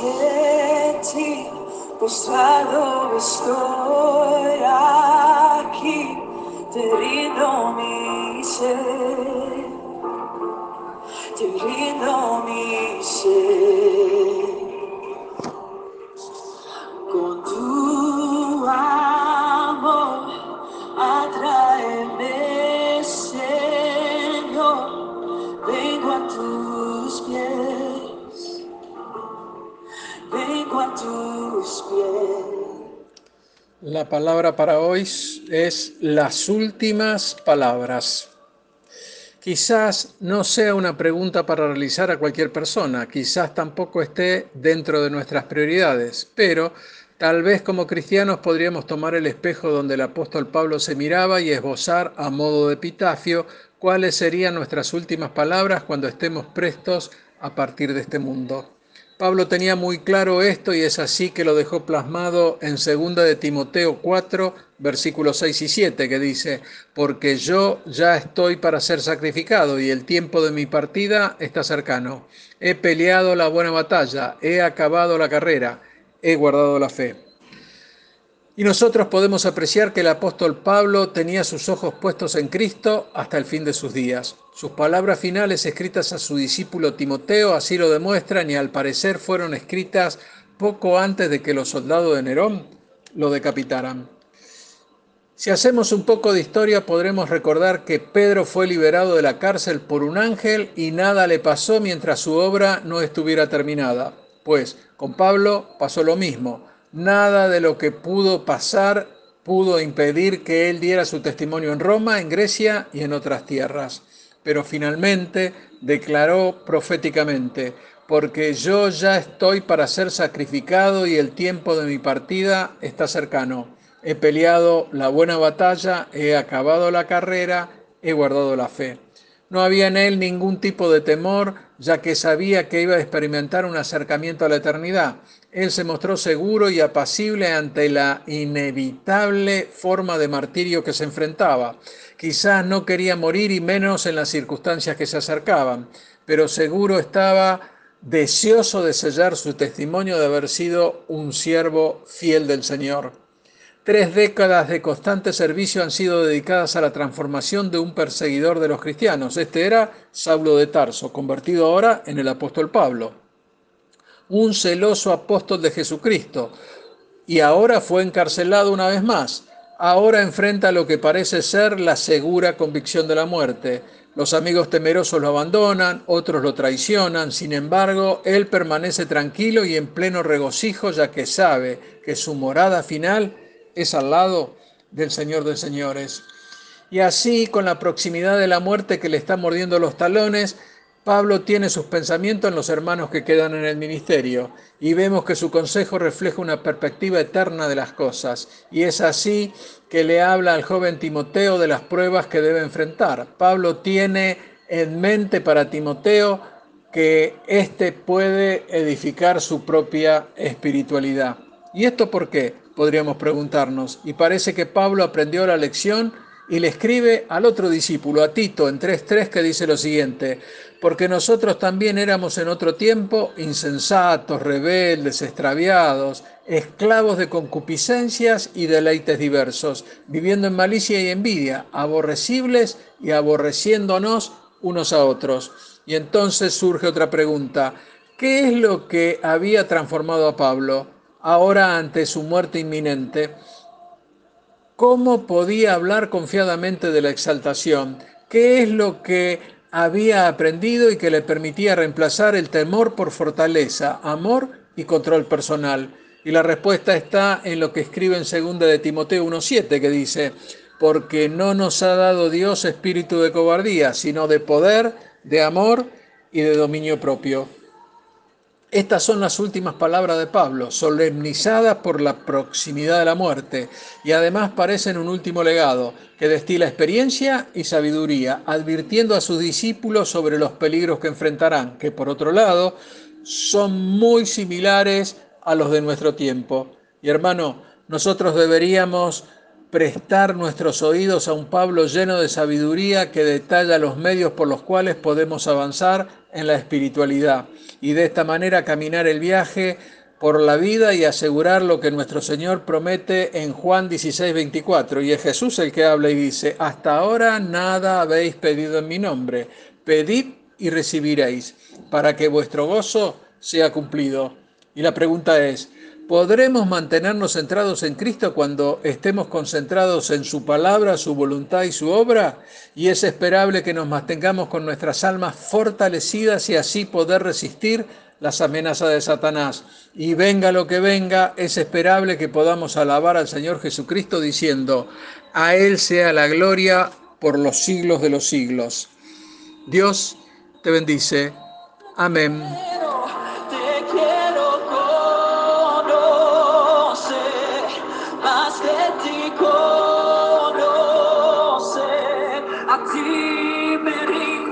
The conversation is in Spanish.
ante ti, postrado estoy aquí, te rindo mi ser, La palabra para hoy es las últimas palabras. Quizás no sea una pregunta para realizar a cualquier persona, quizás tampoco esté dentro de nuestras prioridades, pero tal vez como cristianos podríamos tomar el espejo donde el apóstol Pablo se miraba y esbozar a modo de epitafio cuáles serían nuestras últimas palabras cuando estemos prestos a partir de este mundo. Pablo tenía muy claro esto y es así que lo dejó plasmado en 2 de Timoteo 4, versículos 6 y 7, que dice, porque yo ya estoy para ser sacrificado y el tiempo de mi partida está cercano. He peleado la buena batalla, he acabado la carrera, he guardado la fe. Y nosotros podemos apreciar que el apóstol Pablo tenía sus ojos puestos en Cristo hasta el fin de sus días. Sus palabras finales escritas a su discípulo Timoteo así lo demuestran y al parecer fueron escritas poco antes de que los soldados de Nerón lo decapitaran. Si hacemos un poco de historia podremos recordar que Pedro fue liberado de la cárcel por un ángel y nada le pasó mientras su obra no estuviera terminada. Pues con Pablo pasó lo mismo Nada de lo que pudo pasar pudo impedir que él diera su testimonio en Roma, en Grecia y en otras tierras. Pero finalmente declaró proféticamente, porque yo ya estoy para ser sacrificado y el tiempo de mi partida está cercano. He peleado la buena batalla, he acabado la carrera, he guardado la fe. No había en él ningún tipo de temor, ya que sabía que iba a experimentar un acercamiento a la eternidad. Él se mostró seguro y apacible ante la inevitable forma de martirio que se enfrentaba. Quizás no quería morir y menos en las circunstancias que se acercaban, pero seguro estaba deseoso de sellar su testimonio de haber sido un siervo fiel del Señor. Tres décadas de constante servicio han sido dedicadas a la transformación de un perseguidor de los cristianos. Este era Saulo de Tarso, convertido ahora en el apóstol Pablo. Un celoso apóstol de Jesucristo. Y ahora fue encarcelado una vez más. Ahora enfrenta lo que parece ser la segura convicción de la muerte. Los amigos temerosos lo abandonan, otros lo traicionan, sin embargo, él permanece tranquilo y en pleno regocijo ya que sabe que su morada final es al lado del Señor de señores. Y así, con la proximidad de la muerte que le está mordiendo los talones, Pablo tiene sus pensamientos en los hermanos que quedan en el ministerio y vemos que su consejo refleja una perspectiva eterna de las cosas. Y es así que le habla al joven Timoteo de las pruebas que debe enfrentar. Pablo tiene en mente para Timoteo que éste puede edificar su propia espiritualidad. ¿Y esto por qué? Podríamos preguntarnos. Y parece que Pablo aprendió la lección y le escribe al otro discípulo, a Tito, en 3.3, que dice lo siguiente, porque nosotros también éramos en otro tiempo insensatos, rebeldes, extraviados, esclavos de concupiscencias y deleites diversos, viviendo en malicia y envidia, aborrecibles y aborreciéndonos unos a otros. Y entonces surge otra pregunta, ¿qué es lo que había transformado a Pablo? Ahora ante su muerte inminente, ¿cómo podía hablar confiadamente de la exaltación? ¿Qué es lo que había aprendido y que le permitía reemplazar el temor por fortaleza, amor y control personal? Y la respuesta está en lo que escribe en 2 de Timoteo 1.7, que dice, porque no nos ha dado Dios espíritu de cobardía, sino de poder, de amor y de dominio propio. Estas son las últimas palabras de Pablo, solemnizadas por la proximidad de la muerte, y además parecen un último legado que destila experiencia y sabiduría, advirtiendo a sus discípulos sobre los peligros que enfrentarán, que por otro lado son muy similares a los de nuestro tiempo. Y hermano, nosotros deberíamos prestar nuestros oídos a un Pablo lleno de sabiduría que detalla los medios por los cuales podemos avanzar en la espiritualidad y de esta manera caminar el viaje por la vida y asegurar lo que nuestro Señor promete en Juan 16, 24. Y es Jesús el que habla y dice, hasta ahora nada habéis pedido en mi nombre, pedid y recibiréis, para que vuestro gozo sea cumplido. Y la pregunta es, ¿podremos mantenernos centrados en Cristo cuando estemos concentrados en su palabra, su voluntad y su obra? Y es esperable que nos mantengamos con nuestras almas fortalecidas y así poder resistir las amenazas de Satanás. Y venga lo que venga, es esperable que podamos alabar al Señor Jesucristo diciendo, a Él sea la gloria por los siglos de los siglos. Dios te bendice. Amén. अची मेरी